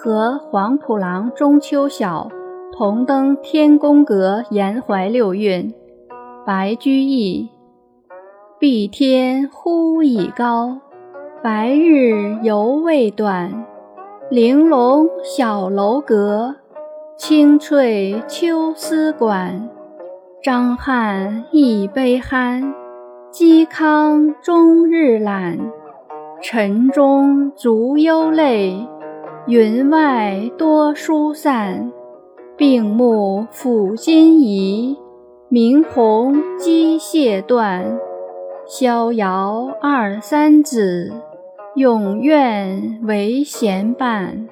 和黄浦郎中秋晓同登天宫阁延怀六韵。白居易。碧天忽已高，白日犹未短。玲珑小楼阁，清脆秋思馆。张翰一杯酣，嵇康终日懒。晨钟足忧泪。云外多疏散，病目抚今宜。明鸿机械断，逍遥二三子，永愿为闲伴。